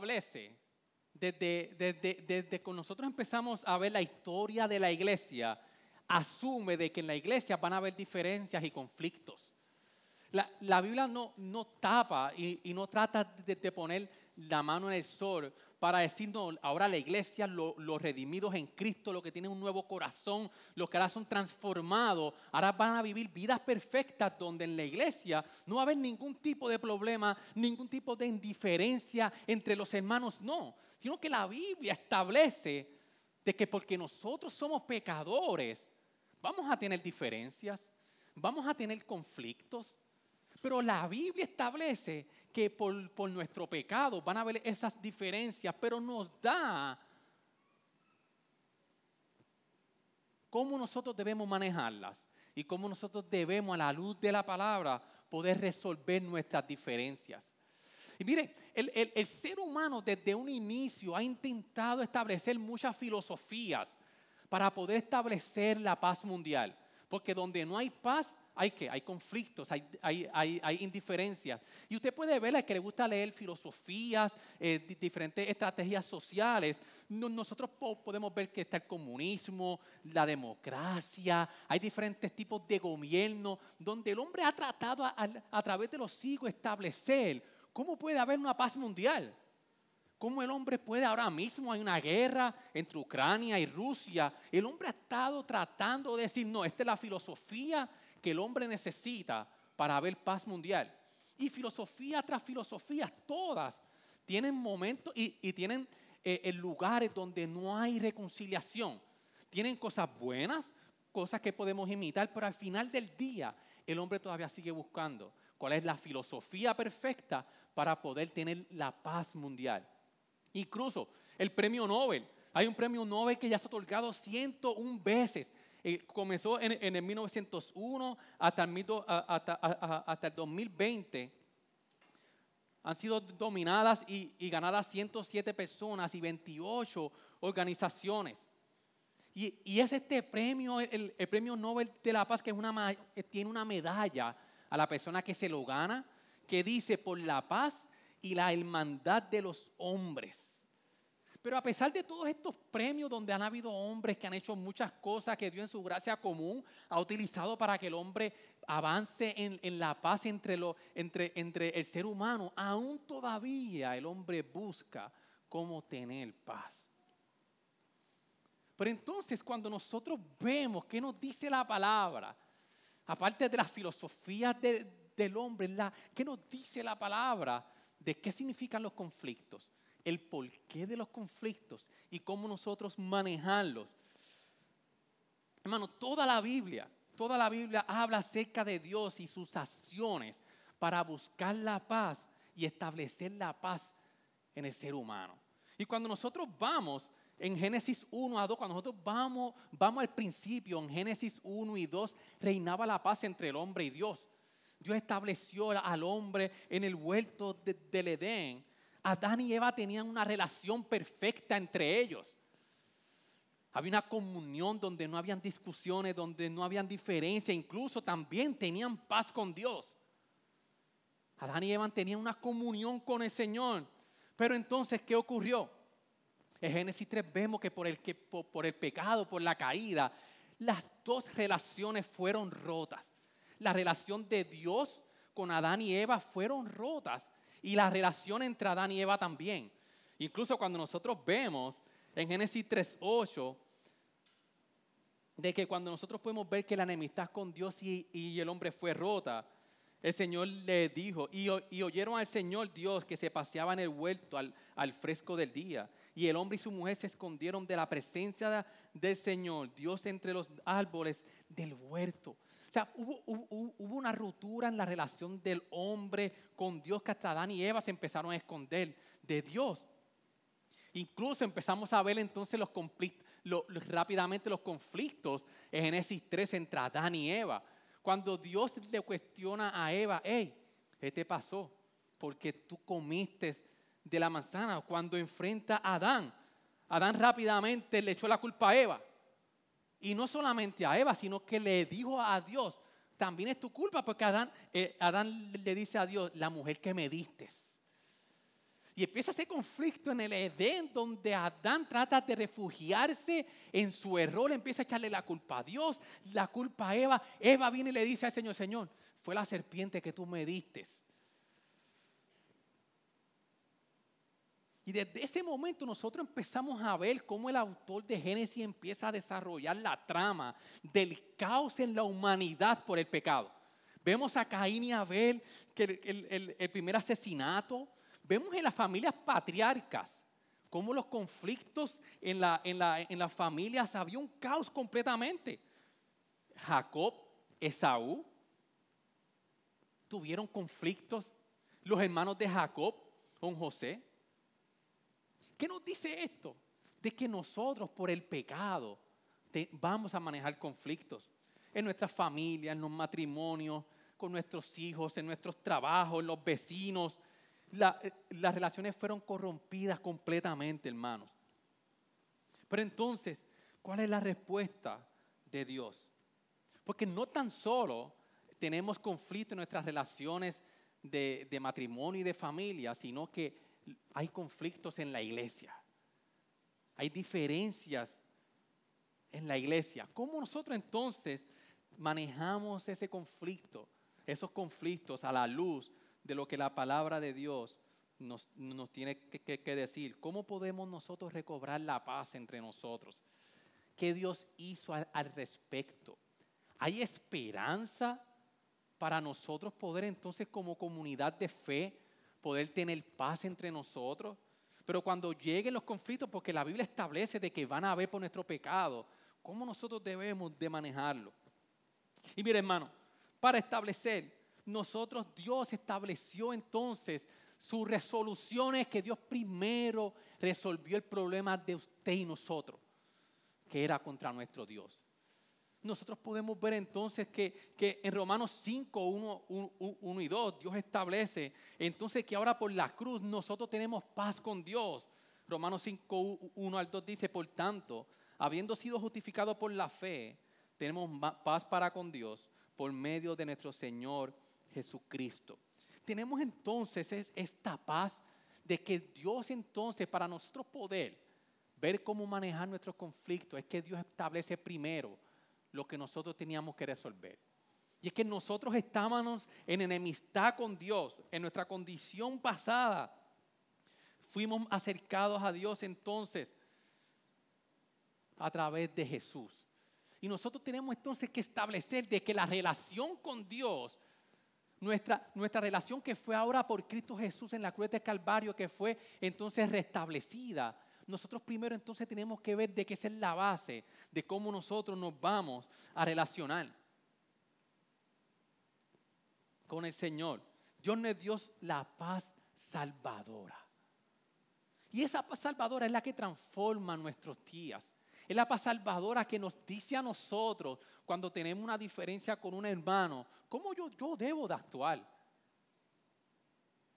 Establece, desde, desde, desde que nosotros empezamos a ver la historia de la iglesia, asume de que en la iglesia van a haber diferencias y conflictos. La, la Biblia no, no tapa y, no trata de, de poner la mano en el sol para decir, no, ahora la iglesia, lo- los redimidos en Cristo, los que tienen un nuevo corazón, los que ahora son transformados, ahora van a vivir vidas perfectas donde en la iglesia no va a haber ningún tipo de problema, ningún tipo de indiferencia entre los hermanos, no, sino que la Biblia establece de que porque nosotros somos pecadores, vamos a tener diferencias, vamos a tener conflictos, pero la Biblia establece que por, nuestro pecado van a haber esas diferencias, pero nos da cómo nosotros debemos manejarlas y cómo nosotros debemos a la luz de la palabra poder resolver nuestras diferencias. Y miren, el ser humano desde un inicio ha intentado establecer muchas filosofías para poder establecer la paz mundial. Porque donde no hay paz, hay que, hay conflictos, hay, hay, hay, hay indiferencias. Y usted puede ver que le gusta leer filosofías, eh, di- diferentes estrategias sociales. No- nosotros po- podemos ver que está el comunismo, la democracia, hay diferentes tipos de gobierno donde el hombre ha tratado a, a- a través de los siglos establecer cómo puede haber una paz mundial. ¿Cómo el hombre puede ahora mismo? Hay una guerra entre Ucrania y Rusia. El hombre ha estado tratando de decir, no, esta es la filosofía que el hombre necesita para haber paz mundial. Y filosofía tras filosofía, todas tienen momentos y, tienen eh, eh, lugares donde no hay reconciliación. Tienen cosas buenas, cosas que podemos imitar, pero al final del día el hombre todavía sigue buscando cuál es la filosofía perfecta para poder tener la paz mundial. Incluso el premio Nobel. Hay un premio Nobel que ya se ha otorgado 101 veces. Eh, comenzó en, en el 1901 hasta el, mil do- a- hasta- a- a- hasta el 2020. Han sido dominadas y, ganadas 107 personas y 28 organizaciones. Y, y es este premio, el, premio Nobel de la Paz, que es una, eh, tiene una medalla a la persona que se lo gana, que dice por la paz y la hermandad de los hombres. Pero a pesar de todos estos premios donde han habido hombres que han hecho muchas cosas que Dios en su gracia común ha utilizado para que el hombre avance en, en la paz entre, lo- entre, entre el ser humano, aún todavía el hombre busca cómo tener paz. Pero entonces cuando nosotros vemos qué nos dice la palabra, aparte de las filosofías de- del hombre, la, ¿qué nos dice la palabra de qué significan los conflictos? El porqué de los conflictos y cómo nosotros manejarlos. Hermano, toda la Biblia, toda la Biblia habla acerca de Dios y sus acciones para buscar la paz y establecer la paz en el ser humano. Y cuando nosotros vamos en Génesis 1 a 2, cuando nosotros vamos, vamos al principio, en Génesis 1 y 2, reinaba la paz entre el hombre y Dios. Dios estableció al hombre en el huerto de- del Edén. Adán y Eva tenían una relación perfecta entre ellos. Había una comunión donde no habían discusiones, donde no habían diferencia, incluso también tenían paz con Dios. Adán y Eva tenían una comunión con el Señor. Pero entonces, ¿qué ocurrió? En Génesis 3 vemos que por el, pecado, por la caída, las dos relaciones fueron rotas. La relación de Dios con Adán y Eva fueron rotas. Y la relación entre Adán y Eva también. Incluso cuando nosotros vemos en Génesis 3.8, de que cuando nosotros podemos ver que la enemistad con Dios y, el hombre fue rota, el Señor le dijo, y, oyeron al Señor Dios que se paseaba en el huerto al, fresco del día. Y el hombre y su mujer se escondieron de la presencia de- del Señor, Dios entre los árboles del huerto. O sea, hubo, una ruptura en la relación del hombre con Dios que hasta Adán y Eva se empezaron a esconder de Dios. Incluso empezamos a ver entonces los conflictos, rápidamente los conflictos en Génesis 3 entre Adán y Eva. Cuando Dios le cuestiona a Eva, hey, ¿qué te pasó? Porque tú comiste de la manzana. Cuando enfrenta a Adán, Adán rápidamente le echó la culpa a Eva. Y no solamente a Eva, sino que le dijo a Dios, también es tu culpa, porque Adán, eh, Adán le dice a Dios, la mujer que me diste. Y empieza ese conflicto en el Edén donde Adán trata de refugiarse en su error, empieza a echarle la culpa a Dios, la culpa a Eva. Eva viene y le dice al Señor, Señor, fue la serpiente que tú me diste. Y desde ese momento nosotros empezamos a ver cómo el autor de Génesis empieza a desarrollar la trama del caos en la humanidad por el pecado. Vemos a Caín y Abel, que el, primer asesinato, Vemos en las familias patriarcas cómo los conflictos en, en las familias había un caos completamente. Jacob, Esaú, tuvieron conflictos los hermanos de Jacob con José. ¿Qué nos dice esto? De que nosotros por el pecado vamos a manejar conflictos en nuestras familias, en los matrimonios, con nuestros hijos, en nuestros trabajos, en los vecinos, eh, las relaciones fueron corrompidas completamente, hermanos. Pero entonces, ¿cuál es la respuesta de Dios? Porque no tan solo tenemos conflicto en nuestras relaciones de, de matrimonio y de familia, sino que hay conflictos en la iglesia. Hay diferencias en la iglesia. ¿Cómo nosotros entonces manejamos ese conflicto, esos conflictos a la luz de lo que la palabra de Dios nos, tiene que, decir. ¿Cómo podemos nosotros recobrar la paz entre nosotros? ¿Qué Dios hizo al respecto? ¿Hay esperanza para nosotros poder entonces como comunidad de fe poder tener paz entre nosotros? Pero cuando lleguen los conflictos, porque la Biblia establece de que van a haber por nuestro pecado, ¿cómo nosotros debemos de manejarlo? Y mire hermano, para establecer nosotros Dios estableció entonces sus resoluciones que Dios primero resolvió el problema de usted y nosotros, que era contra nuestro Dios. Nosotros podemos ver entonces que, en Romanos 5, 1, y 2, Dios establece entonces que ahora por la cruz nosotros tenemos paz con Dios. Romanos 5, 1 al 2 dice, por tanto, habiendo sido justificados por la fe, tenemos paz para con Dios por medio de nuestro Señor Jesucristo. Tenemos entonces esta paz de que Dios entonces para nosotros poder ver cómo manejar nuestros conflictos es que Dios establece primero lo que nosotros teníamos que resolver. Y es que nosotros estábamos en enemistad con Dios, en nuestra condición pasada. Fuimos acercados a Dios entonces a través de Jesús. Y nosotros tenemos entonces que establecer de que la relación con Dios nuestra, nuestra relación que fue ahora por Cristo Jesús en la cruz de Calvario, que fue entonces restablecida. Nosotros primero entonces tenemos que ver de qué es la base de cómo nosotros nos vamos a relacionar con el Señor. Dios nos dio la paz salvadora. Y esa paz salvadora es la que transforma nuestros días. Es la paz salvadora que nos dice a nosotros cuando tenemos una diferencia con un hermano, ¿cómo yo, yo debo de actuar?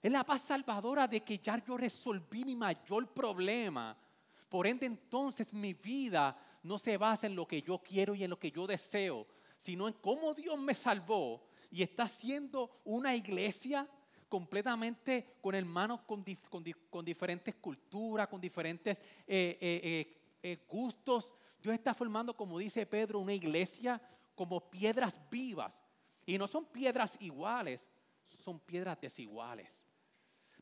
Es la paz salvadora de que ya yo resolví mi mayor problema. Por ende entonces mi vida no se basa en lo que yo quiero y en lo que yo deseo, sino en cómo Dios me salvó y está haciendo una iglesia completamente con hermanos con, con, diferentes culturas, con diferentes eh, eh, eh, gustos. Dios está formando, como dice Pedro, una iglesia como piedras vivas. Y no son piedras iguales, son piedras desiguales.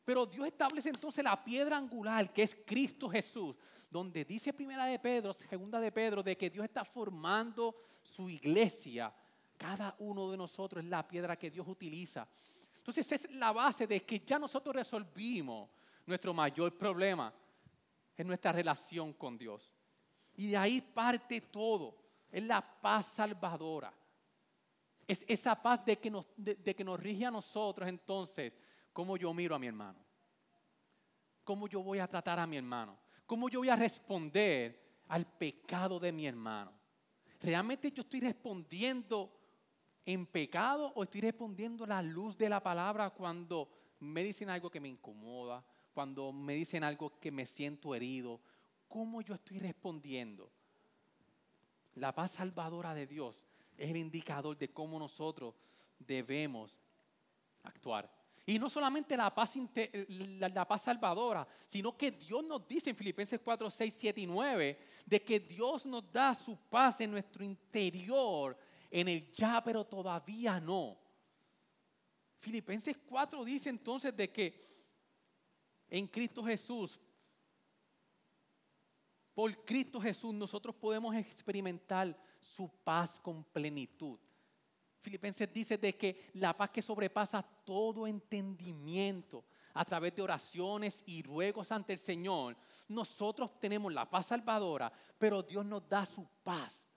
Pero Dios establece entonces la piedra angular, que es Cristo Jesús, donde dice primera de Pedro, segunda de Pedro, de que Dios está formando su iglesia. Cada uno de nosotros es la piedra que Dios utiliza. Entonces es la base de que ya nosotros resolvimos nuestro mayor problema en nuestra relación con Dios. Y de ahí parte todo. Es la paz salvadora. Es esa paz de que de, que nos rige a nosotros entonces, cómo yo miro a mi hermano. Cómo yo voy a tratar a mi hermano. Cómo yo voy a responder al pecado de mi hermano. ¿Realmente yo estoy respondiendo en pecado o estoy respondiendo a la luz de la palabra cuando me dicen algo que me incomoda, cuando me dicen algo que me siento herido? ¿Cómo yo estoy respondiendo? La paz salvadora de Dios es el indicador de cómo nosotros debemos actuar. Y no solamente la paz, la, paz salvadora, sino que Dios nos dice en Filipenses 4, 6, 7 y 9, de que Dios nos da su paz en nuestro interior, en el ya, pero todavía no. Filipenses 4 dice entonces de que en Cristo Jesús, por Cristo Jesús, nosotros podemos experimentar su paz con plenitud. Filipenses dice de que la paz que sobrepasa todo entendimiento a través de oraciones y ruegos ante el Señor, nosotros tenemos la paz salvadora, pero Dios nos da su paz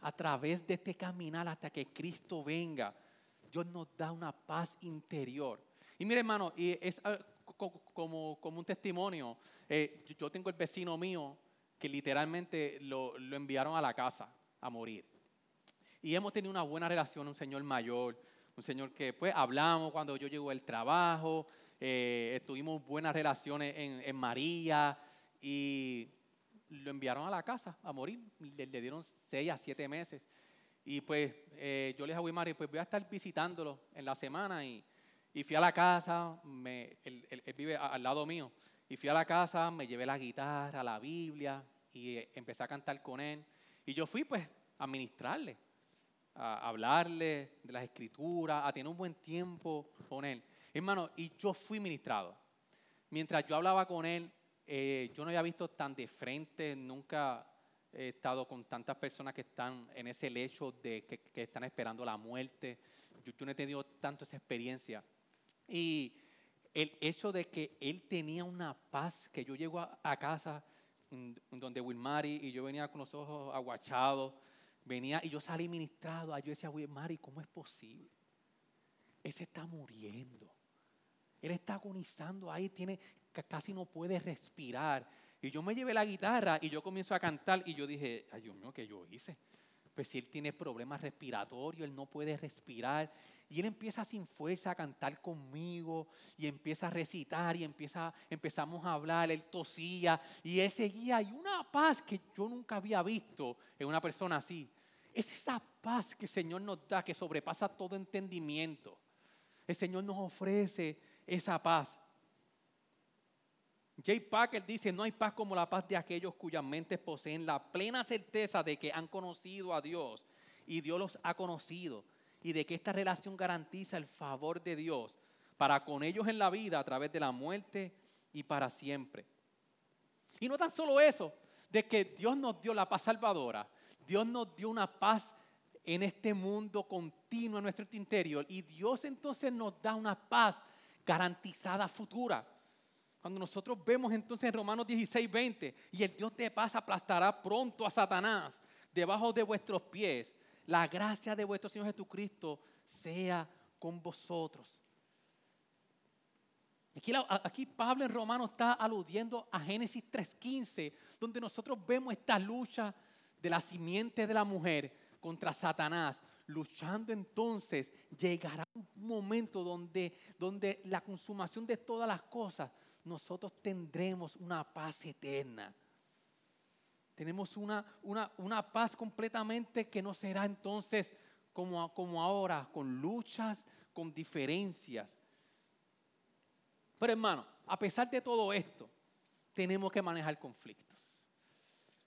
a través de este caminar hasta que Cristo venga. Dios nos da una paz interior. Y mire hermano, es ah, como, como un testimonio, eh, yo tengo el vecino mío que literalmente lo, lo enviaron a la casa a morir. Y hemos tenido una buena relación, un señor mayor, un señor que pues hablamos cuando yo llego del trabajo, eh, tuvimos buenas relaciones en, María y lo enviaron a la casa a morir, le, dieron seis a siete meses. Y pues eh, yo le dije a Wilmar, pues voy a estar visitándolo en la semana y, y fui a la casa, me, él, vive al lado mío, y fui a la casa, me llevé la guitarra, la Biblia y eh, empecé a cantar con él. Y yo fui pues a ministrarle a hablarle de las escrituras, a tener un buen tiempo con él. Hermano, y yo fui ministrado. Mientras yo hablaba con él, eh, yo no había visto tan de frente, nunca he estado con tantas personas que están en ese lecho de que, están esperando la muerte. Yo, no he tenido tanto esa experiencia. Y el hecho de que él tenía una paz, que yo llego a, casa mm, donde Wilmary y yo venía con los ojos aguachados, venía y yo salí ministrado. Yo decía, güey, Mari, ¿cómo es posible? Ese está muriendo. Él está agonizando ahí, tiene, casi no puede respirar. Y yo me llevé la guitarra y yo comienzo a cantar y yo dije, ay Dios mío, ¿qué yo hice? Pues si él tiene problemas respiratorios, él no puede respirar. Y él empieza sin fuerza a cantar conmigo y empieza a recitar y empieza, empezamos a hablar, él tosía y él seguía. Y una paz que yo nunca había visto en una persona así. Es esa paz que el Señor nos da, que sobrepasa todo entendimiento. El Señor nos ofrece esa paz. Jay Packer dice, no hay paz como la paz de aquellos cuyas mentes poseen la plena certeza de que han conocido a Dios y Dios los ha conocido y de que esta relación garantiza el favor de Dios para con ellos en la vida a través de la muerte y para siempre. Y no tan solo eso, de que Dios nos dio la paz salvadora, Dios nos dio una paz en este mundo continuo en nuestro interior y Dios entonces nos da una paz garantizada futura. Cuando nosotros vemos entonces en Romanos 16, 20, y el Dios de paz aplastará pronto a Satanás debajo de vuestros pies, la gracia de vuestro Señor Jesucristo sea con vosotros. Aquí, Pablo en Romanos está aludiendo a Génesis 3.15, donde nosotros vemos esta lucha de la simiente de la mujer contra Satanás, luchando entonces, llegará un momento donde, donde la consumación de todas las cosas nosotros tendremos una paz eterna. Tenemos una, una, paz completamente que no será entonces como, como ahora, con luchas, con diferencias. Pero hermano, a pesar de todo esto, tenemos que manejar conflictos.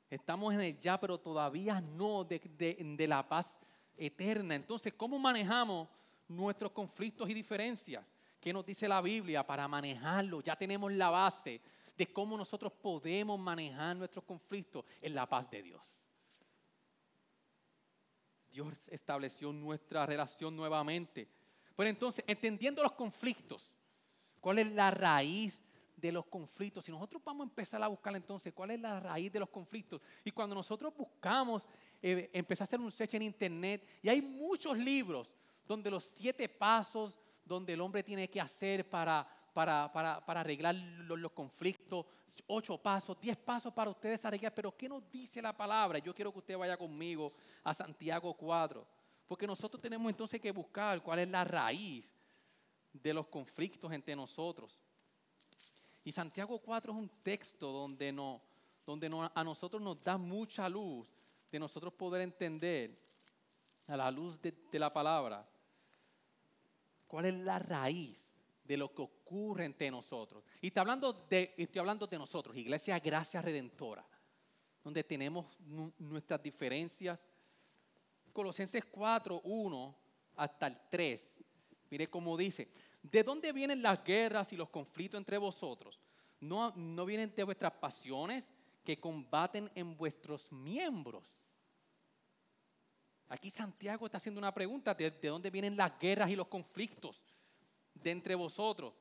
Estamos en el ya, pero todavía no de, de la paz eterna. Entonces, ¿cómo manejamos nuestros conflictos y diferencias? ¿Qué nos dice la Biblia para manejarlo? Ya tenemos la base de cómo nosotros podemos manejar nuestros conflictos en la paz de Dios. Dios estableció nuestra relación nuevamente. Pero entonces, entendiendo los conflictos, ¿cuál es la raíz de los conflictos. Si nosotros vamos a empezar a buscar entonces cuál es la raíz de los conflictos. Y cuando nosotros buscamos, eh, empezar a hacer un search en internet, y hay muchos libros donde los siete pasos, donde el hombre tiene que hacer para, para, arreglar los, conflictos, ocho pasos, diez pasos para ustedes arreglar. Pero ¿qué nos dice la palabra? Yo quiero que usted vaya conmigo a Santiago 4. Porque nosotros tenemos entonces que buscar cuál es la raíz de los conflictos entre nosotros. Y Santiago 4 es un texto donde, no, donde a nosotros nos da mucha luz de nosotros poder entender a la luz de, la palabra cuál es la raíz de lo que ocurre entre nosotros. Y está hablando de, estoy hablando de nosotros, Iglesia Gracia Redentora, donde tenemos nuestras diferencias. Colosenses 4, 1 hasta el 3 Mire cómo dice, ¿de dónde vienen las guerras y los conflictos entre vosotros? ¿No, no vienen de vuestras pasiones que combaten en vuestros miembros? Aquí Santiago está haciendo una pregunta, ¿de, dónde vienen las guerras y los conflictos de entre vosotros?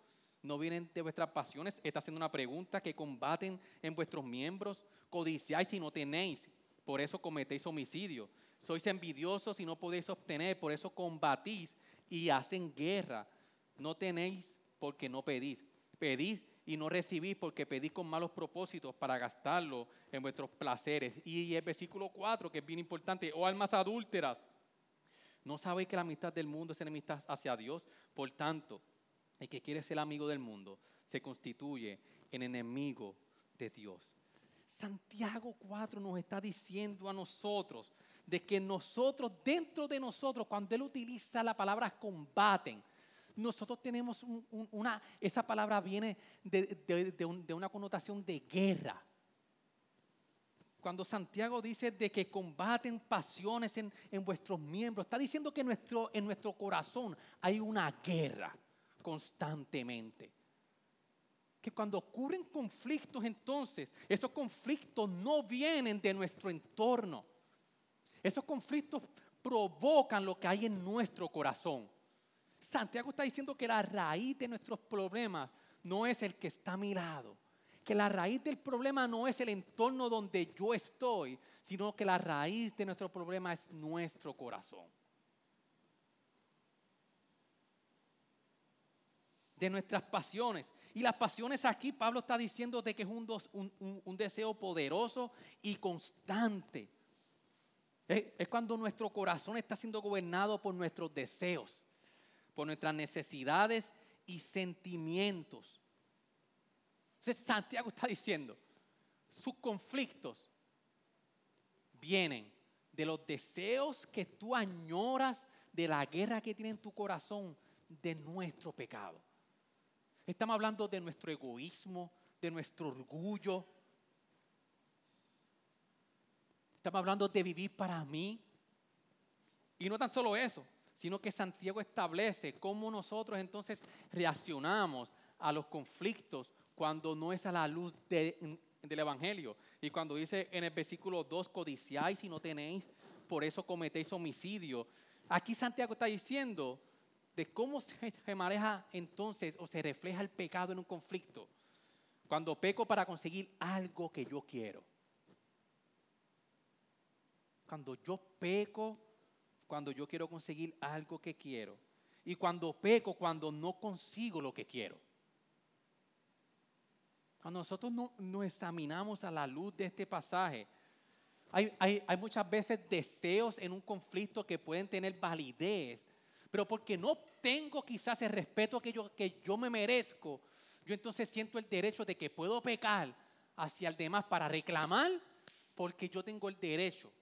¿No vienen de vuestras pasiones? Está haciendo una pregunta que combaten en vuestros miembros. Codiciáis y no tenéis, por eso cometéis homicidio. Sois envidiosos y no podéis obtener, por eso combatís y hacen guerra. No tenéis porque no pedís. Pedís y no recibís porque pedís con malos propósitos para gastarlo en vuestros placeres. Y el versículo 4, que es bien importante, o oh, almas adúlteras, ¿no sabéis que la amistad del mundo es enemistad hacia Dios? Por tanto, el que quiere ser amigo del mundo se constituye en enemigo de Dios. Santiago 4 nos está diciendo a nosotros de que nosotros, dentro de nosotros, cuando Él utiliza la palabra combaten, nosotros tenemos una, esa palabra viene de, una connotación de guerra. Cuando Santiago dice de que combaten pasiones en, vuestros miembros, está diciendo que nuestro, en nuestro corazón hay una guerra constantemente que cuando ocurren conflictos entonces, esos conflictos no vienen de nuestro entorno. Esos conflictos provocan lo que hay en nuestro corazón. Santiago está diciendo que la raíz de nuestros problemas no es el que está a mi lado. Que la raíz del problema no es el entorno donde yo estoy, sino que la raíz de nuestro problema es nuestro corazón. de nuestras pasiones. Y las pasiones aquí, Pablo está diciendo de que es un, deseo poderoso y constante. Es, cuando nuestro corazón está siendo gobernado por nuestros deseos, por nuestras necesidades y sentimientos. Entonces Santiago está diciendo, sus conflictos vienen de los deseos que tú añoras, de la guerra que tiene en tu corazón, de nuestro pecado. Estamos hablando de nuestro egoísmo, de nuestro orgullo. Estamos hablando de vivir para mí. Y no tan solo eso, sino que Santiago establece cómo nosotros entonces reaccionamos a los conflictos cuando no es a la luz del Evangelio. Y cuando dice en el versículo 2, codiciáis y no tenéis, por eso cometéis homicidio. Aquí Santiago está diciendo de cómo se maneja entonces o se refleja el pecado en un conflicto. Cuando peco para conseguir algo que yo quiero. Cuando yo peco, cuando yo quiero conseguir algo que quiero. Y cuando peco, cuando no consigo lo que quiero. Cuando nosotros no, nos examinamos a la luz de este pasaje, hay, hay muchas veces deseos en un conflicto que pueden tener validez, pero porque no tengo quizás el respeto que yo, que yo me merezco, yo entonces siento el derecho de que puedo pecar hacia el demás para reclamar porque yo tengo el derecho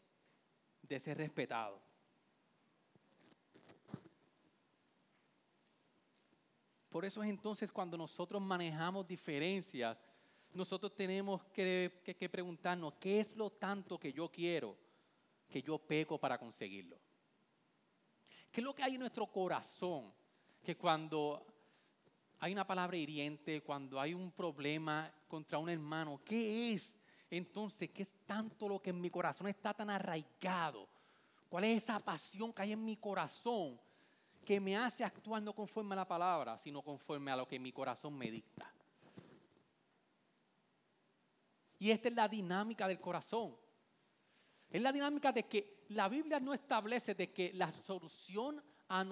de ser respetado. Por eso es entonces cuando nosotros manejamos diferencias, nosotros tenemos que, que, preguntarnos, ¿qué es lo tanto que yo quiero que yo peco para conseguirlo? ¿Qué es lo que hay en nuestro corazón? Que cuando hay una palabra hiriente, cuando hay un problema contra un hermano, ¿qué es? Entonces, ¿qué es tanto lo que en mi corazón está tan arraigado? ¿Cuál es esa pasión que hay en mi corazón que me hace actuar no conforme a la palabra, sino conforme a lo que mi corazón me dicta? Y esta es la dinámica del corazón. Es la dinámica de que la Biblia no establece de que la solución a,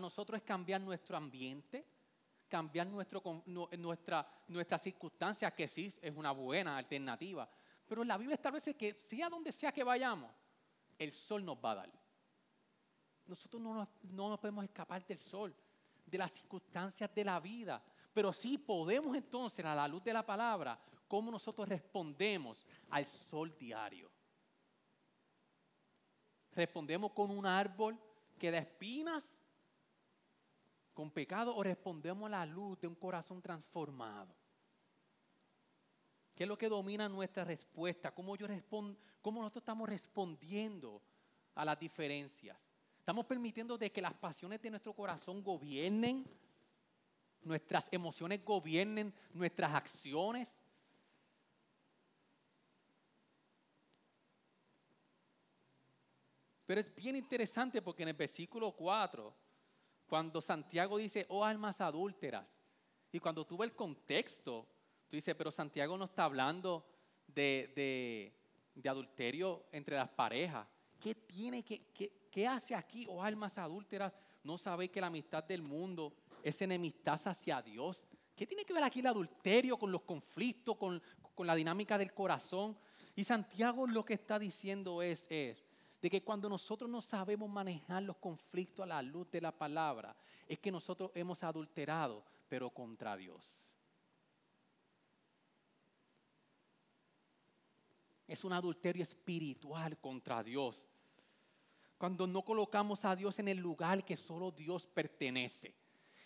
nosotros es cambiar nuestro ambiente, cambiar nuestra, nuestra circunstancia, que sí es una buena alternativa. Pero la Biblia establece que sea donde sea que vayamos, el sol nos va a dar. Nosotros no no nos podemos escapar del sol, de las circunstancias de la vida. Pero sí podemos entonces, a la luz de la palabra, cómo nosotros respondemos al sol diario. ¿Respondemos con un árbol que da espinas, con pecado, o respondemos a la luz de un corazón transformado? ¿Qué es lo que domina nuestra respuesta? ¿Cómo, yo respondo, cómo nosotros estamos respondiendo a las diferencias? ¿Estamos permitiendo de que las pasiones de nuestro corazón gobiernen? ¿Nuestras emociones gobiernen nuestras acciones? Pero es bien interesante porque en el versículo 4, cuando Santiago dice, oh almas adúlteras, y cuando tú el contexto, tú dices, pero Santiago no está hablando de, adulterio entre las parejas. ¿Qué tiene que, qué, hace aquí, oh almas adúlteras? ¿No sabéis que la amistad del mundo es enemistad hacia Dios? ¿Qué tiene que ver aquí el adulterio con los conflictos, con, con la dinámica del corazón? Y Santiago lo que está diciendo es, es, de que cuando nosotros no sabemos manejar los conflictos a la luz de la palabra, es que nosotros hemos adulterado, pero contra Dios. Es un adulterio espiritual contra Dios. Cuando no colocamos a Dios en el lugar que solo Dios pertenece.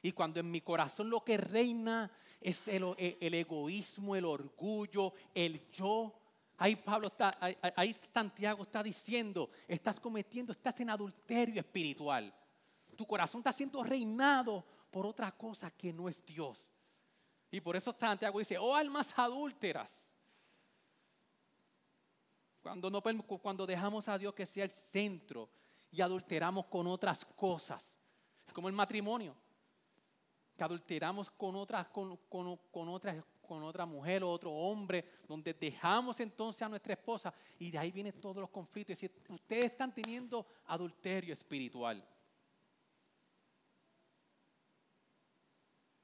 Y cuando en mi corazón lo que reina es el, el egoísmo, el orgullo, el yo, Ahí Pablo está, ahí, Santiago está diciendo, estás cometiendo, estás en adulterio espiritual. Tu corazón está siendo reinado por otra cosa que no es Dios. Y por eso Santiago dice, oh almas adúlteras. Cuando, no, cuando dejamos a Dios que sea el centro y adulteramos con otras cosas, es como el matrimonio, que adulteramos con otras, con, otras con otra mujer o otro hombre, donde dejamos entonces a nuestra esposa y de ahí vienen todos los conflictos. Es decir, ustedes están teniendo adulterio espiritual.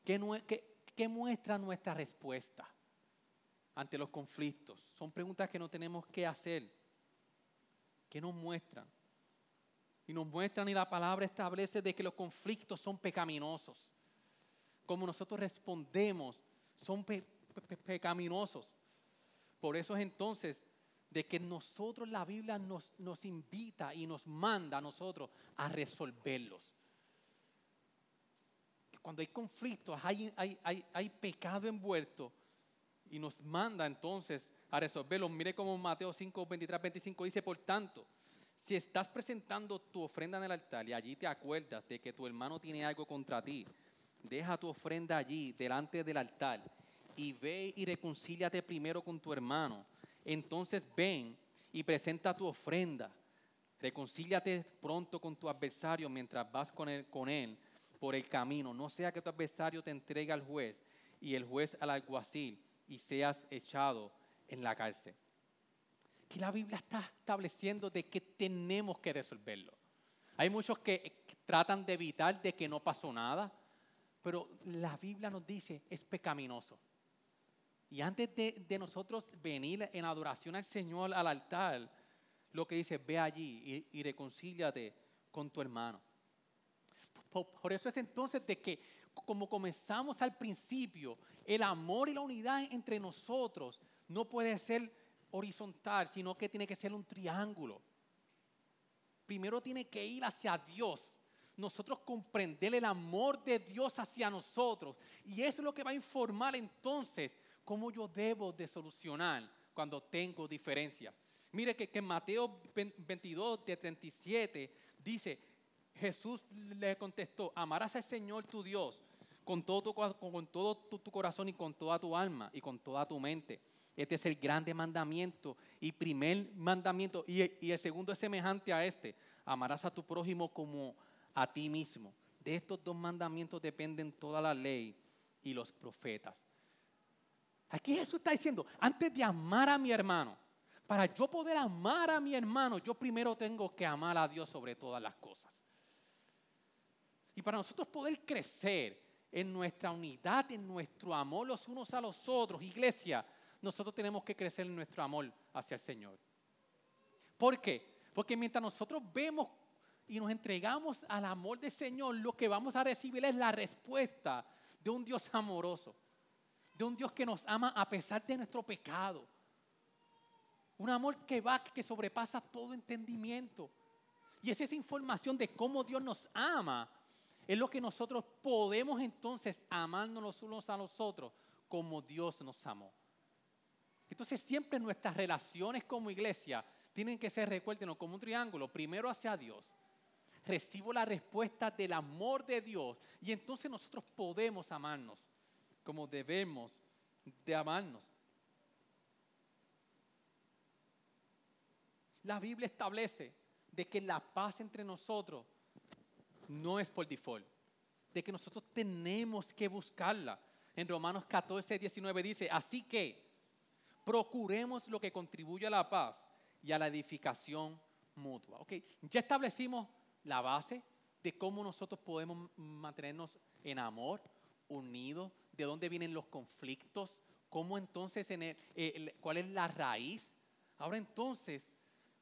¿Qué, qué muestra nuestra respuesta ante los conflictos? Son preguntas que no tenemos que hacer. ¿Qué nos muestran? Y nos muestran y la palabra establece de que los conflictos son pecaminosos. Como nosotros respondemos son pecaminosos. Por eso es entonces de que nosotros la Biblia nos, nos invita y nos manda a nosotros a resolverlos. Cuando hay conflictos, hay, hay, hay, hay pecado envuelto y nos manda entonces a resolverlos. Mire como Mateo 5, 23, 25 dice, por tanto, si estás presentando tu ofrenda en el altar y allí te acuerdas de que tu hermano tiene algo contra ti, deja tu ofrenda allí delante del altar y ve y reconcíliate primero con tu hermano. Entonces ven y presenta tu ofrenda. Reconcíliate pronto con tu adversario mientras vas con él, con él por el camino. No sea que tu adversario te entregue al juez y el juez al alguacil y seas echado en la cárcel. Que la Biblia está estableciendo de que tenemos que resolverlo. Hay muchos que tratan de evitar de que no pasó nada, pero la Biblia nos dice es pecaminoso. Y antes de, nosotros venir en adoración al Señor al altar, lo que dice, ve allí y, reconcíliate con tu hermano. Por, eso es entonces de que, como comenzamos al principio, el amor y la unidad entre nosotros no puede ser horizontal, sino que tiene que ser un triángulo. Primero tiene que ir hacia Dios. Nosotros comprender el amor de Dios hacia nosotros. Y eso es lo que va a informar entonces ¿Cómo yo debo de solucionar cuando tengo diferencias? Mire que, en Mateo 22, de 37, dice, Jesús le contestó, amarás al Señor tu Dios con todo, tu, con todo tu, corazón y con toda tu alma y con toda tu mente. Este es el grande mandamiento y primer mandamiento. Y, y el segundo es semejante a este. Amarás a tu prójimo como a ti mismo. De estos dos mandamientos dependen toda la ley y los profetas. Aquí Jesús está diciendo, antes de amar a mi hermano, para yo poder amar a mi hermano, yo primero tengo que amar a Dios sobre todas las cosas. Y para nosotros poder crecer en nuestra unidad, en nuestro amor los unos a los otros, iglesia, nosotros tenemos que crecer en nuestro amor hacia el Señor. ¿Por qué? Porque mientras nosotros vemos y nos entregamos al amor del Señor, lo que vamos a recibir es la respuesta de un Dios amoroso, de un Dios que nos ama a pesar de nuestro pecado. Un amor que va, que sobrepasa todo entendimiento. Y es esa información de cómo Dios nos ama, es lo que nosotros podemos entonces amarnos unos a los otros como Dios nos amó. Entonces siempre nuestras relaciones como iglesia tienen que ser, recuérdenos, como un triángulo, primero hacia Dios. Recibo la respuesta del amor de Dios y entonces nosotros podemos amarnos como debemos de amarnos. La Biblia establece de que la paz entre nosotros no es por default, de que nosotros tenemos que buscarla. En Romanos 14, 19 dice, así que procuremos lo que contribuye a la paz y a la edificación mutua. Okay, ya establecimos la base de cómo nosotros podemos mantenernos en amor, unidos, de dónde vienen los conflictos, cómo entonces, en eh, cuál es la raíz. Ahora entonces,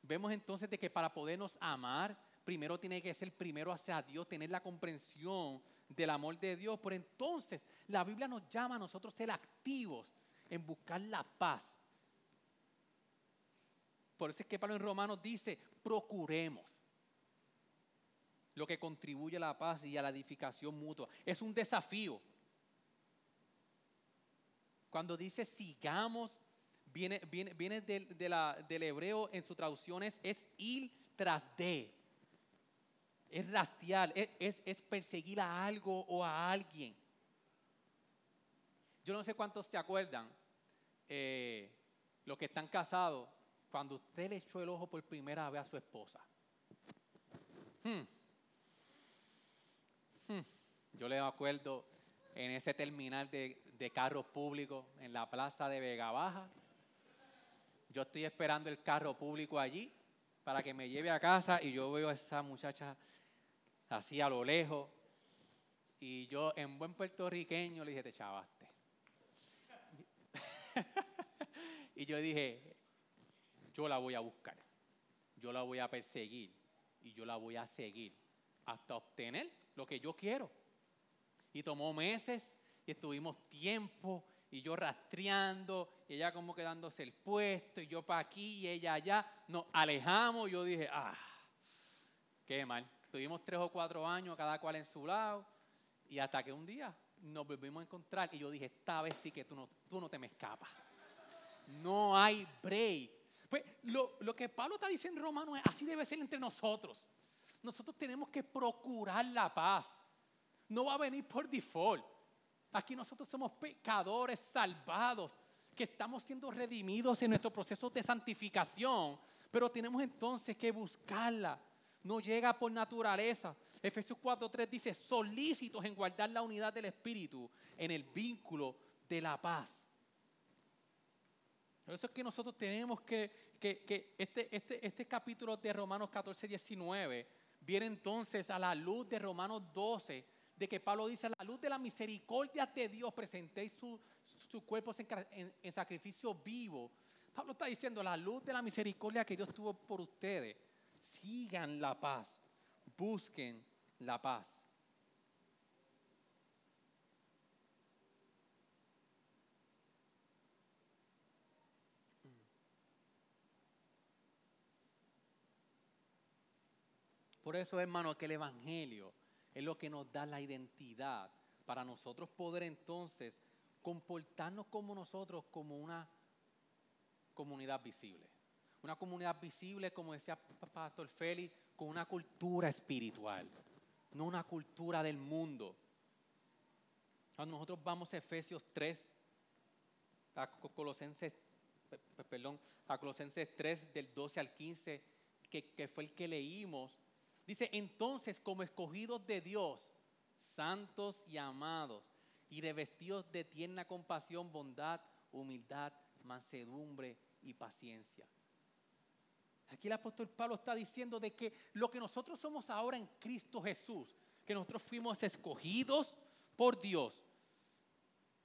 vemos entonces de que para podernos amar, primero tiene que ser primero hacia Dios, tener la comprensión del amor de Dios. Por entonces, la Biblia nos llama a nosotros ser activos en buscar la paz. Por eso es que Pablo en Romanos dice, procuremos lo que contribuye a la paz y a la edificación mutua. Es un desafío. Cuando dice sigamos, viene, viene, del, del hebreo en sus traducciones, es ir tras de. Es rastrear, es perseguir a algo o a alguien. Yo no sé cuántos se acuerdan, eh, los que están casados, cuando usted le echó el ojo por primera vez a su esposa. Hmm. Hmm. Yo le acuerdo en ese terminal de, carros públicos en la plaza de Vega Baja. Yo estoy esperando el carro público allí para que me lleve a casa y yo veo a esa muchacha así a lo lejos. Y yo en buen puertorriqueño le dije, te chavaste. y yo dije, yo la voy a buscar, yo la voy a perseguir y yo la voy a seguir hasta obtener lo que yo quiero. Y tomó meses y estuvimos tiempo y yo rastreando, y ella como quedándose el puesto, y yo para aquí y ella allá. Nos alejamos, yo dije, ah, qué mal. Tuvimos tres o cuatro años, cada cual en su lado, y hasta que un día nos volvimos a encontrar y yo dije, esta vez sí que tú no, tú no te me escapas. No hay break. Pues lo, lo que Pablo está diciendo en Romano es, así debe ser entre nosotros. Nosotros tenemos que procurar la paz. No va a venir por default. Aquí nosotros somos pecadores salvados, que estamos siendo redimidos en nuestro proceso de santificación, pero tenemos entonces que buscarla no llega por naturaleza. Efesios 4.3 dice, solícitos en guardar la unidad del Espíritu en el vínculo de la paz. Por eso es que nosotros tenemos que, que, este, este, este capítulo de Romanos 14, 19 viene entonces a la luz de Romanos 12, de que Pablo dice, a la luz de la misericordia de Dios presentéis sus su cuerpos en, en sacrificio vivo. Pablo está diciendo, la luz de la misericordia que Dios tuvo por ustedes sigan la paz, busquen la paz. Por eso, hermano, que el Evangelio es lo que nos da la identidad para nosotros poder entonces comportarnos como nosotros, como una comunidad visible. Una comunidad visible, como decía Pastor Félix, con una cultura espiritual, no una cultura del mundo. Cuando nosotros vamos a Efesios 3, a Colosenses, perdón, a Colosenses 3 del 12 al 15, que, que fue el que leímos, dice, entonces como escogidos de Dios, santos y amados, y revestidos de tierna compasión, bondad, humildad, mansedumbre y paciencia. Aquí el apóstol Pablo está diciendo de que lo que nosotros somos ahora en Cristo Jesús, que nosotros fuimos escogidos por Dios,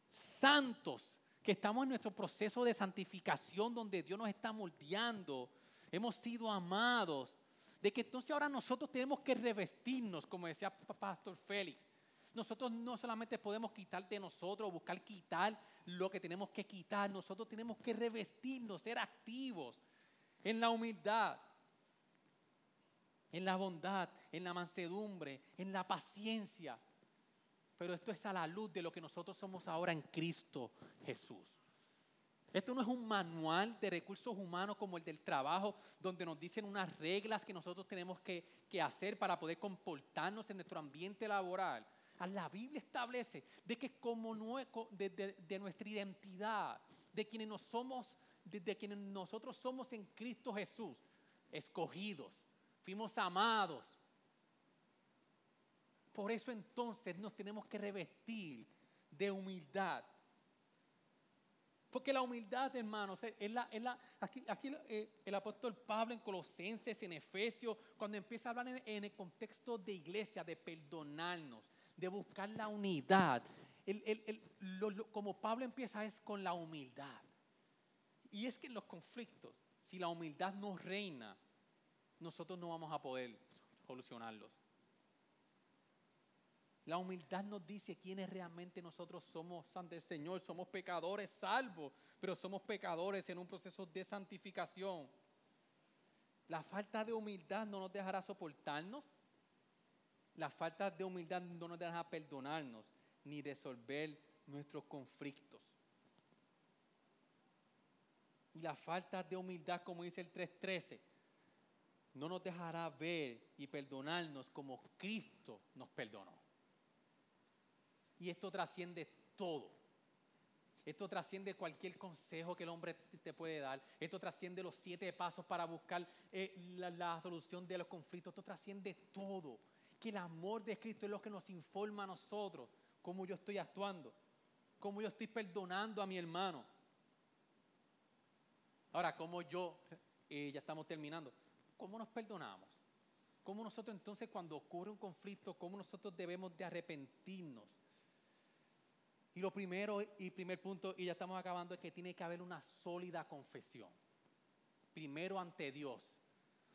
santos, que estamos en nuestro proceso de santificación donde Dios nos está moldeando, hemos sido amados, de que entonces ahora nosotros tenemos que revestirnos, como decía Pastor Félix. Nosotros no solamente podemos quitar de nosotros, buscar quitar lo que tenemos que quitar, nosotros tenemos que revestirnos, ser activos en la humildad, en la bondad, en la mansedumbre, en la paciencia. Pero esto es a la luz de lo que nosotros somos ahora en Cristo Jesús. Esto no es un manual de recursos humanos como el del trabajo, donde nos dicen unas reglas que nosotros tenemos que, hacer para poder comportarnos en nuestro ambiente laboral. La Biblia establece de que como de, de, nuestra identidad, de quienes, nos somos, de quienes nosotros somos en Cristo Jesús, escogidos, fuimos amados, por eso entonces nos tenemos que revestir de humildad. Porque la humildad, hermanos, es la, aquí, eh, el apóstol Pablo en Colosenses, en Efesios, cuando empieza a hablar en, el contexto de iglesia, de perdonarnos, de buscar la unidad, como Pablo empieza es con la humildad. Y es que en los conflictos, si la humildad no reina, nosotros no vamos a poder solucionarlos. La humildad nos dice quiénes realmente nosotros somos ante el Señor. Somos pecadores salvos, pero somos pecadores en un proceso de santificación. La falta de humildad no nos dejará soportarnos. La falta de humildad no nos dejará perdonarnos ni resolver nuestros conflictos. Y la falta de humildad, como dice el 3.13, no nos dejará ver y perdonarnos como Cristo nos perdonó. Y esto trasciende todo. Esto trasciende cualquier consejo que el hombre te puede dar. Esto trasciende los siete pasos para buscar eh, la, solución de los conflictos. Esto trasciende todo. Que el amor de Cristo es lo que nos informa a nosotros cómo yo estoy actuando, cómo yo estoy perdonando a mi hermano. Ahora, cómo yo, eh, ya estamos terminando, ¿cómo nos perdonamos? ¿Cómo nosotros entonces cuando ocurre un conflicto, cómo nosotros debemos de arrepentirnos? Y lo primero y primer punto, y ya estamos acabando, es que tiene que haber una sólida confesión. Primero ante Dios.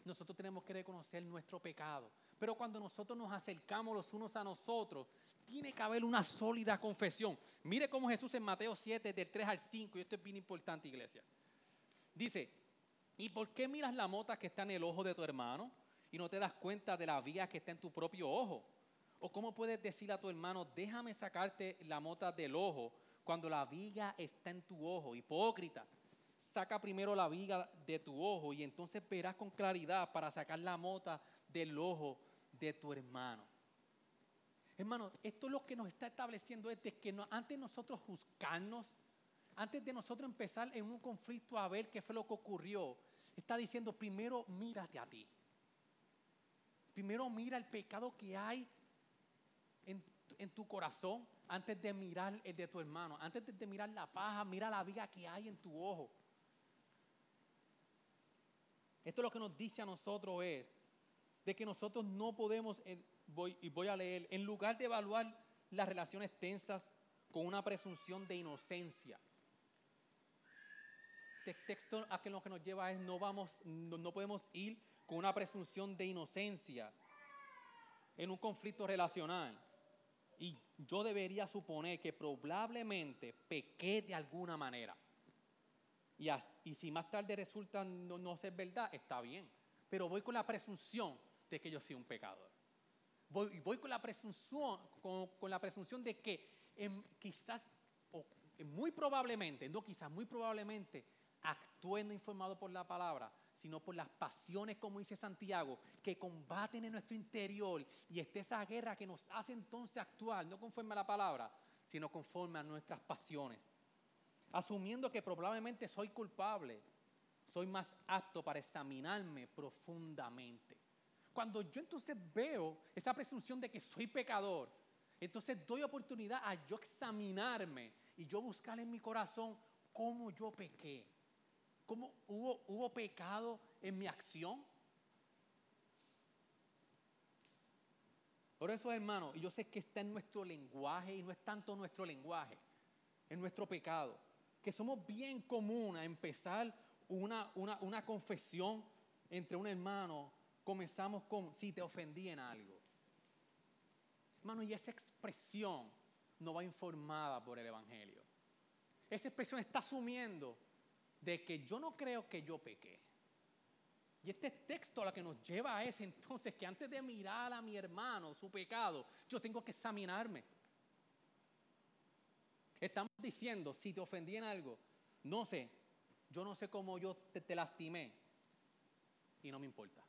Nosotros tenemos que reconocer nuestro pecado. Pero cuando nosotros nos acercamos los unos a nosotros, tiene que haber una sólida confesión. Mire cómo Jesús en Mateo 7, del 3 al 5, y esto es bien importante, iglesia. Dice, ¿y por qué miras la mota que está en el ojo de tu hermano y no te das cuenta de la vía que está en tu propio ojo? ¿O cómo puedes decir a tu hermano, déjame sacarte la mota del ojo cuando la viga está en tu ojo? Hipócrita, saca primero la viga de tu ojo y entonces verás con claridad para sacar la mota del ojo de tu hermano. Hermano, esto es lo que nos está estableciendo es de que antes de nosotros juzgarnos, antes de nosotros empezar en un conflicto a ver qué fue lo que ocurrió, está diciendo primero mírate a ti. Primero mira el pecado que hay en, tu corazón antes de mirar el de tu hermano. Antes de, mirar la paja, mira la viga que hay en tu ojo. Esto lo que nos dice a nosotros es de que nosotros no podemos, voy, y voy a leer, en lugar de evaluar las relaciones tensas con una presunción de inocencia. Texto a que lo que nos lleva es no vamos, no podemos ir con una presunción de inocencia en un conflicto relacional. Y yo debería suponer que probablemente pequé de alguna manera. Y, y si más tarde resulta no, ser verdad, está bien. Pero voy con la presunción de que yo soy un pecador. Voy, voy con la presunción, con, la presunción de que quizás, o muy probablemente, no quizás, muy probablemente, actuando informado por la palabra, sino por las pasiones, como dice Santiago, que combaten en nuestro interior. Y está esa guerra que nos hace entonces actuar, no conforme a la palabra, sino conforme a nuestras pasiones. Asumiendo que probablemente soy culpable, soy más apto para examinarme profundamente. Cuando yo entonces veo esa presunción de que soy pecador, entonces doy oportunidad a yo examinarme y yo buscar en mi corazón cómo yo pequé. ¿Cómo hubo, hubo pecado en mi acción? Por eso, hermano, y yo sé que está en nuestro lenguaje y no es tanto nuestro lenguaje, en nuestro pecado, que somos bien común a empezar una, una, una confesión entre un hermano, comenzamos con si te ofendí en algo. Hermano, y esa expresión no va informada por el Evangelio. Esa expresión está asumiendo de que yo no creo que yo pequé. Y este texto a lo que nos lleva es entonces que antes de mirar a mi hermano su pecado, yo tengo que examinarme. Estamos diciendo, si te ofendí en algo, no sé, yo no sé cómo yo te lastimé y no me importa.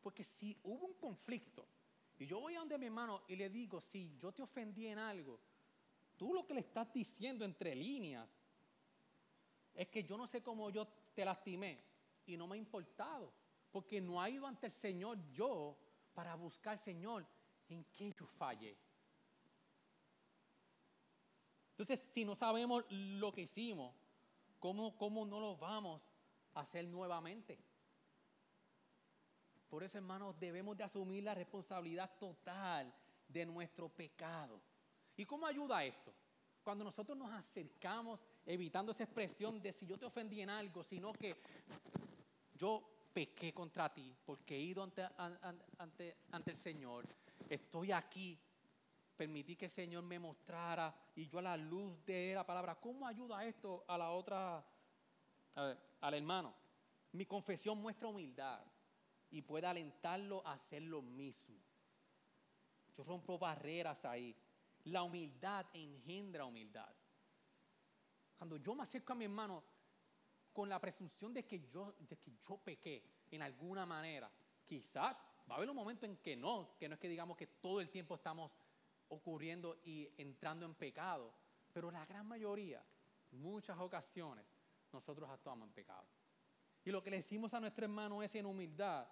Porque si hubo un conflicto y yo voy a donde mi hermano y le digo, si yo te ofendí en algo, tú lo que le estás diciendo entre líneas es que yo no sé cómo yo te lastimé y no me ha importado, porque no ha ido ante el Señor yo para buscar, Señor, en qué yo fallé. Entonces, si no sabemos lo que hicimos, ¿cómo, cómo no lo vamos a hacer nuevamente? Por eso, hermanos, debemos de asumir la responsabilidad total de nuestro pecado. ¿Y cómo ayuda esto? Cuando nosotros nos acercamos, evitando esa expresión de si yo te ofendí en algo, sino que yo pequé contra ti porque he ido ante, ante, ante el Señor, estoy aquí, permití que el Señor me mostrara y yo a la luz de la palabra, ¿cómo ayuda esto a la otra, al hermano? Mi confesión muestra humildad y puede alentarlo a hacer lo mismo. Yo rompo barreras ahí. La humildad engendra humildad. Cuando yo me acerco a mi hermano con la presunción de que yo, de que yo pequé en alguna manera, quizás va a haber un momento en que no, que no es que digamos que todo el tiempo estamos ocurriendo y entrando en pecado, pero la gran mayoría, muchas ocasiones, nosotros actuamos en pecado. Y lo que le decimos a nuestro hermano es en humildad,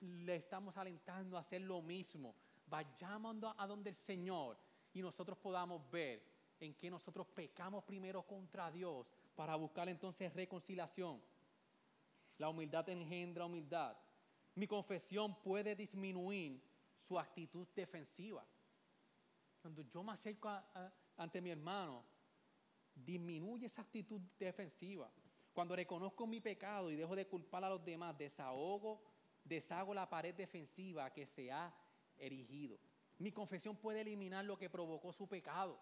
le estamos alentando a hacer lo mismo. Vayamos a donde el Señor y nosotros podamos ver en que nosotros pecamos primero contra Dios para buscar entonces reconciliación. La humildad engendra humildad. Mi confesión puede disminuir su actitud defensiva. Cuando yo me acerco ante mi hermano, disminuye esa actitud defensiva. Cuando reconozco mi pecado y dejo de culpar a los demás, desahogo deshago la pared defensiva que se ha erigido. Mi confesión puede eliminar lo que provocó su pecado.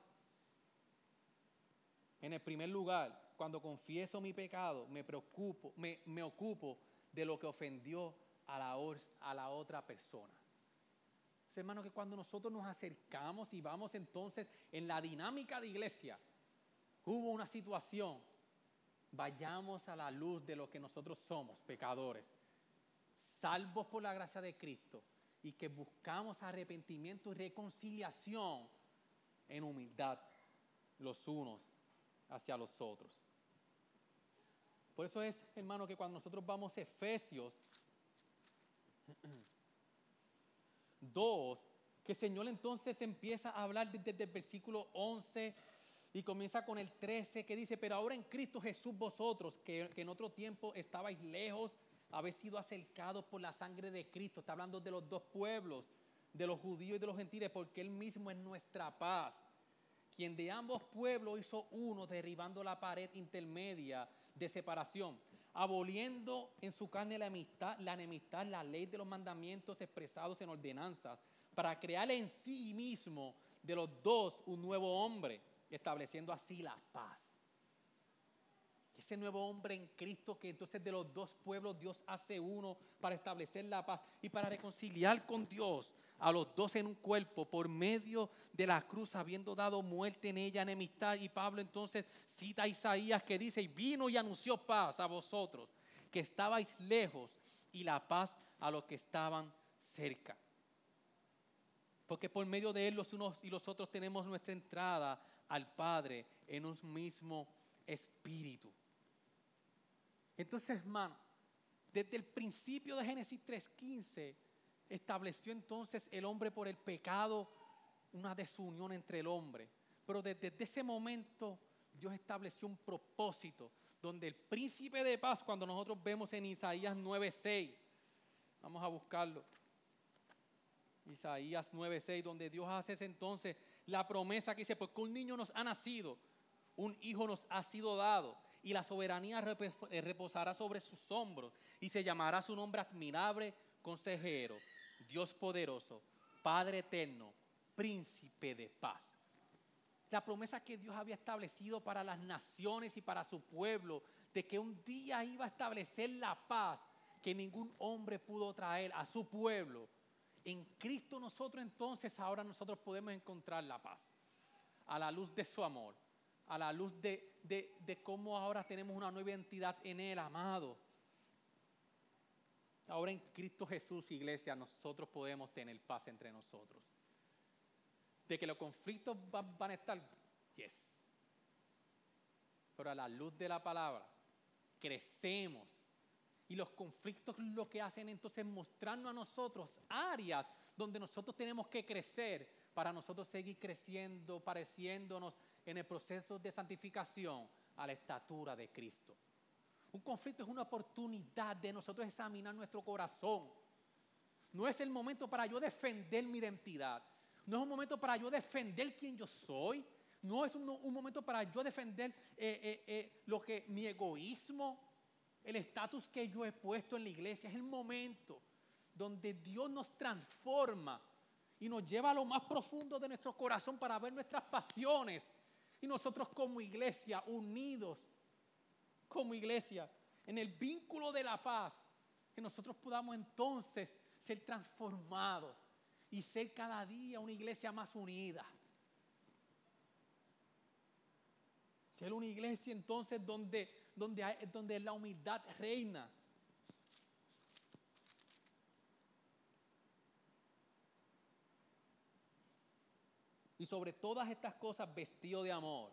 En el primer lugar, cuando confieso mi pecado, me preocupo, me, ocupo de lo que ofendió a la, a la otra persona. Es, hermano, que cuando nosotros nos acercamos y vamos entonces en la dinámica de iglesia, hubo una situación, vayamos a la luz de lo que nosotros somos, pecadores salvos por la gracia de Cristo y que buscamos arrepentimiento y reconciliación en humildad los unos hacia los otros. Por eso es, hermano, que cuando nosotros vamos a Efesios 2, que el Señor entonces empieza a hablar desde el versículo 11 y comienza con el 13 que dice, pero ahora en Cristo Jesús vosotros, que, que en otro tiempo estabais lejos, habéis sido acercados por la sangre de Cristo. Está hablando de los dos pueblos, de los judíos y de los gentiles, porque Él mismo es nuestra paz. Quien de ambos pueblos hizo uno, derribando la pared intermedia de separación, aboliendo en su carne la enemistad, la enemistad, la ley de los mandamientos expresados en ordenanzas, para crear en sí mismo de los dos un nuevo hombre, estableciendo así la paz ese nuevo hombre en Cristo que entonces de los dos pueblos Dios hace uno para establecer la paz y para reconciliar con Dios a los dos en un cuerpo por medio de la cruz, habiendo dado muerte en ella, enemistad. Y Pablo entonces cita a Isaías que dice, y vino y anunció paz a vosotros, que estabais lejos, y la paz a los que estaban cerca. Porque por medio de él los unos y los otros tenemos nuestra entrada al Padre en un mismo espíritu. Entonces, hermano, desde el principio de Génesis 3.15 estableció entonces el hombre por el pecado una desunión entre el hombre. Pero desde ese momento Dios estableció un propósito donde el príncipe de paz, cuando nosotros vemos en Isaías 9:6, vamos a buscarlo. Isaías 9:6, donde Dios hace entonces la promesa que dice, porque un niño nos ha nacido, un hijo nos ha sido dado, y la soberanía eh, reposará sobre sus hombros, y se llamará su nombre admirable, consejero, Dios poderoso, Padre eterno, príncipe de paz. La promesa que Dios había establecido para las naciones y para su pueblo, de que un día iba a establecer la paz que ningún hombre pudo traer a su pueblo. En Cristo nosotros entonces ahora nosotros podemos encontrar la paz a la luz de su amor a la luz de, de, cómo ahora tenemos una nueva identidad en Él, amado. Ahora en Cristo Jesús, iglesia, nosotros podemos tener paz entre nosotros. De que los conflictos van, van a estar, yes. Pero a la luz de la palabra, crecemos. Y los conflictos lo que hacen entonces es mostrarnos a nosotros áreas donde nosotros tenemos que crecer para nosotros seguir creciendo, pareciéndonos en el proceso de santificación a la estatura de Cristo. Un conflicto es una oportunidad de nosotros examinar nuestro corazón. No es el momento para yo defender mi identidad. No es un momento para yo defender quién yo soy. No es un, momento para yo defender eh, eh, eh, lo que mi egoísmo, el estatus que yo he puesto en la iglesia. Es el momento donde Dios nos transforma y nos lleva a lo más profundo de nuestro corazón para ver nuestras pasiones y nosotros como iglesia, unidos como iglesia, en el vínculo de la paz, que nosotros podamos entonces ser transformados y ser cada día una iglesia más unida. Ser una iglesia entonces donde, donde, donde la humildad reina. Y sobre todas estas cosas vestido de amor,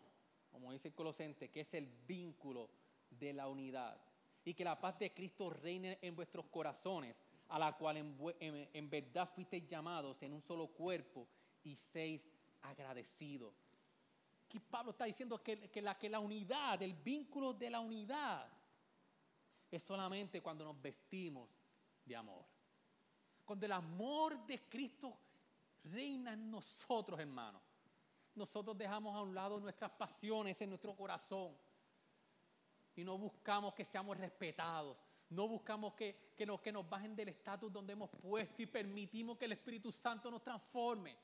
como dice el Colosente, que es el vínculo de la unidad. Y que la paz de Cristo reine en vuestros corazones, a la cual en, verdad fuisteis llamados en un solo cuerpo y seis agradecidos. Aquí Pablo está diciendo que, la, que la unidad, el vínculo de la unidad, es solamente cuando nos vestimos de amor. Cuando el amor de Cristo reina en nosotros, hermanos. Nosotros dejamos a un lado nuestras pasiones en nuestro corazón y no buscamos que seamos respetados. No buscamos que, que, nos, que nos bajen del estatus donde hemos puesto y permitimos que el Espíritu Santo nos transforme.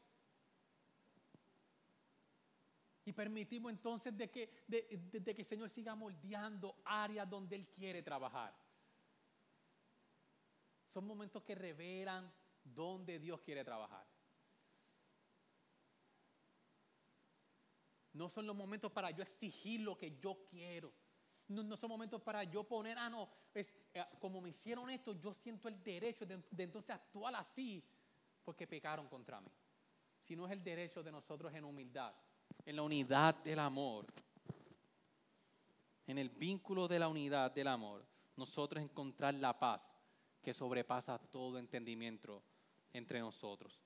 Y permitimos entonces de que, de que el Señor siga moldeando áreas donde Él quiere trabajar. Son momentos que revelan dónde Dios quiere trabajar. No son los momentos para yo exigir lo que yo quiero. No, son momentos para yo poner, ah, no, es, eh, como me hicieron esto, yo siento el derecho de, entonces actuar así porque pecaron contra mí. Si no es el derecho de nosotros en humildad, en la unidad del amor, en el vínculo de la unidad del amor, nosotros encontrar la paz que sobrepasa todo entendimiento entre nosotros.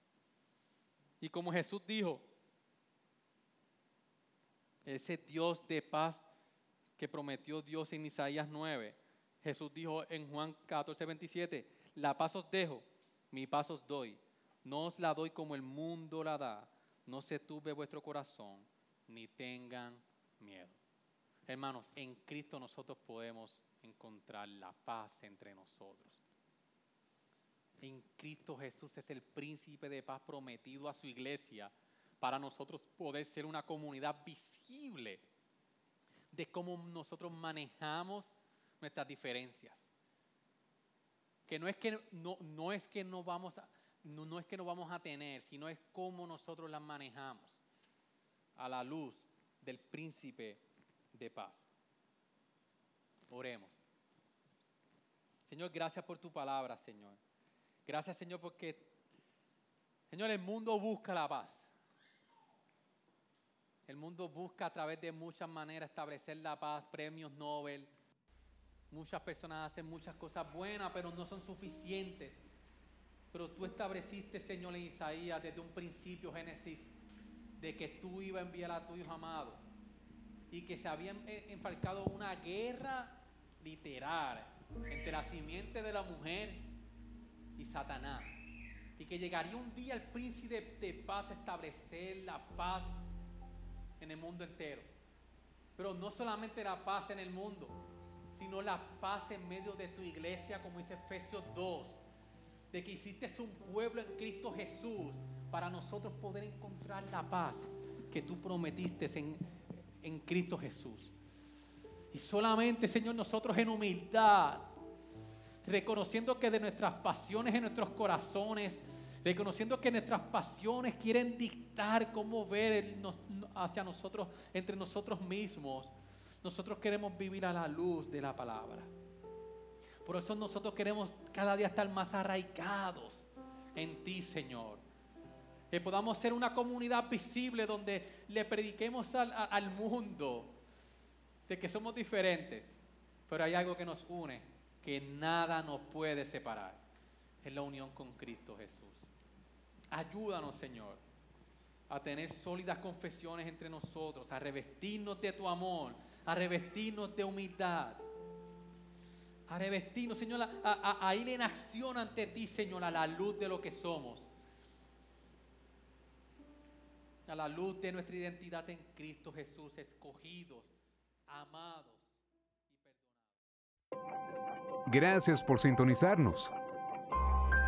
Y como Jesús dijo, ese Dios de paz que prometió Dios en Isaías 9. Jesús dijo en Juan 14, 27, la paz os dejo, mi paz os doy. No os la doy como el mundo la da. No se tuve vuestro corazón, ni tengan miedo. Hermanos, en Cristo nosotros podemos encontrar la paz entre nosotros. En Cristo Jesús es el príncipe de paz prometido a su iglesia para nosotros poder ser una comunidad visible de cómo nosotros manejamos nuestras diferencias. Que no es que no, no es que no vamos a, no, no es que no vamos a tener, sino es cómo nosotros las manejamos a la luz del príncipe de paz. Oremos. Señor, gracias por tu palabra, Señor. Gracias, Señor, porque, Señor, el mundo busca la paz. El mundo busca a través de muchas maneras establecer la paz, premios Nobel. Muchas personas hacen muchas cosas buenas, pero no son suficientes. Pero tú estableciste, Señor, en Isaías desde un principio, Génesis, de que tú ibas a enviar a tu hijo amado y que se había enfalcado una guerra literal entre la simiente de la mujer y Satanás. Y que llegaría un día el príncipe de paz a establecer la paz en el mundo entero. Pero no solamente la paz en el mundo, sino la paz en medio de tu iglesia, como dice Efesios 2, de que hiciste un pueblo en Cristo Jesús para nosotros poder encontrar la paz que tú prometiste en, en Cristo Jesús. Y solamente, Señor, nosotros en humildad, reconociendo que de nuestras pasiones en nuestros corazones, reconociendo que nuestras pasiones quieren dictar cómo ver hacia nosotros, entre nosotros mismos, nosotros queremos vivir a la luz de la palabra. Por eso nosotros queremos cada día estar más arraigados en ti, Señor. Que podamos ser una comunidad visible donde le prediquemos al, al mundo de que somos diferentes, pero hay algo que nos une, que nada nos puede separar. Es la unión con Cristo Jesús. Ayúdanos, Señor, a tener sólidas confesiones entre nosotros, a revestirnos de tu amor, a revestirnos de humildad, a revestirnos, Señor, a, ir en acción ante ti, Señor, a la luz de lo que somos, a la luz de nuestra identidad en Cristo Jesús, escogidos amados y perdonados. Gracias por sintonizarnos.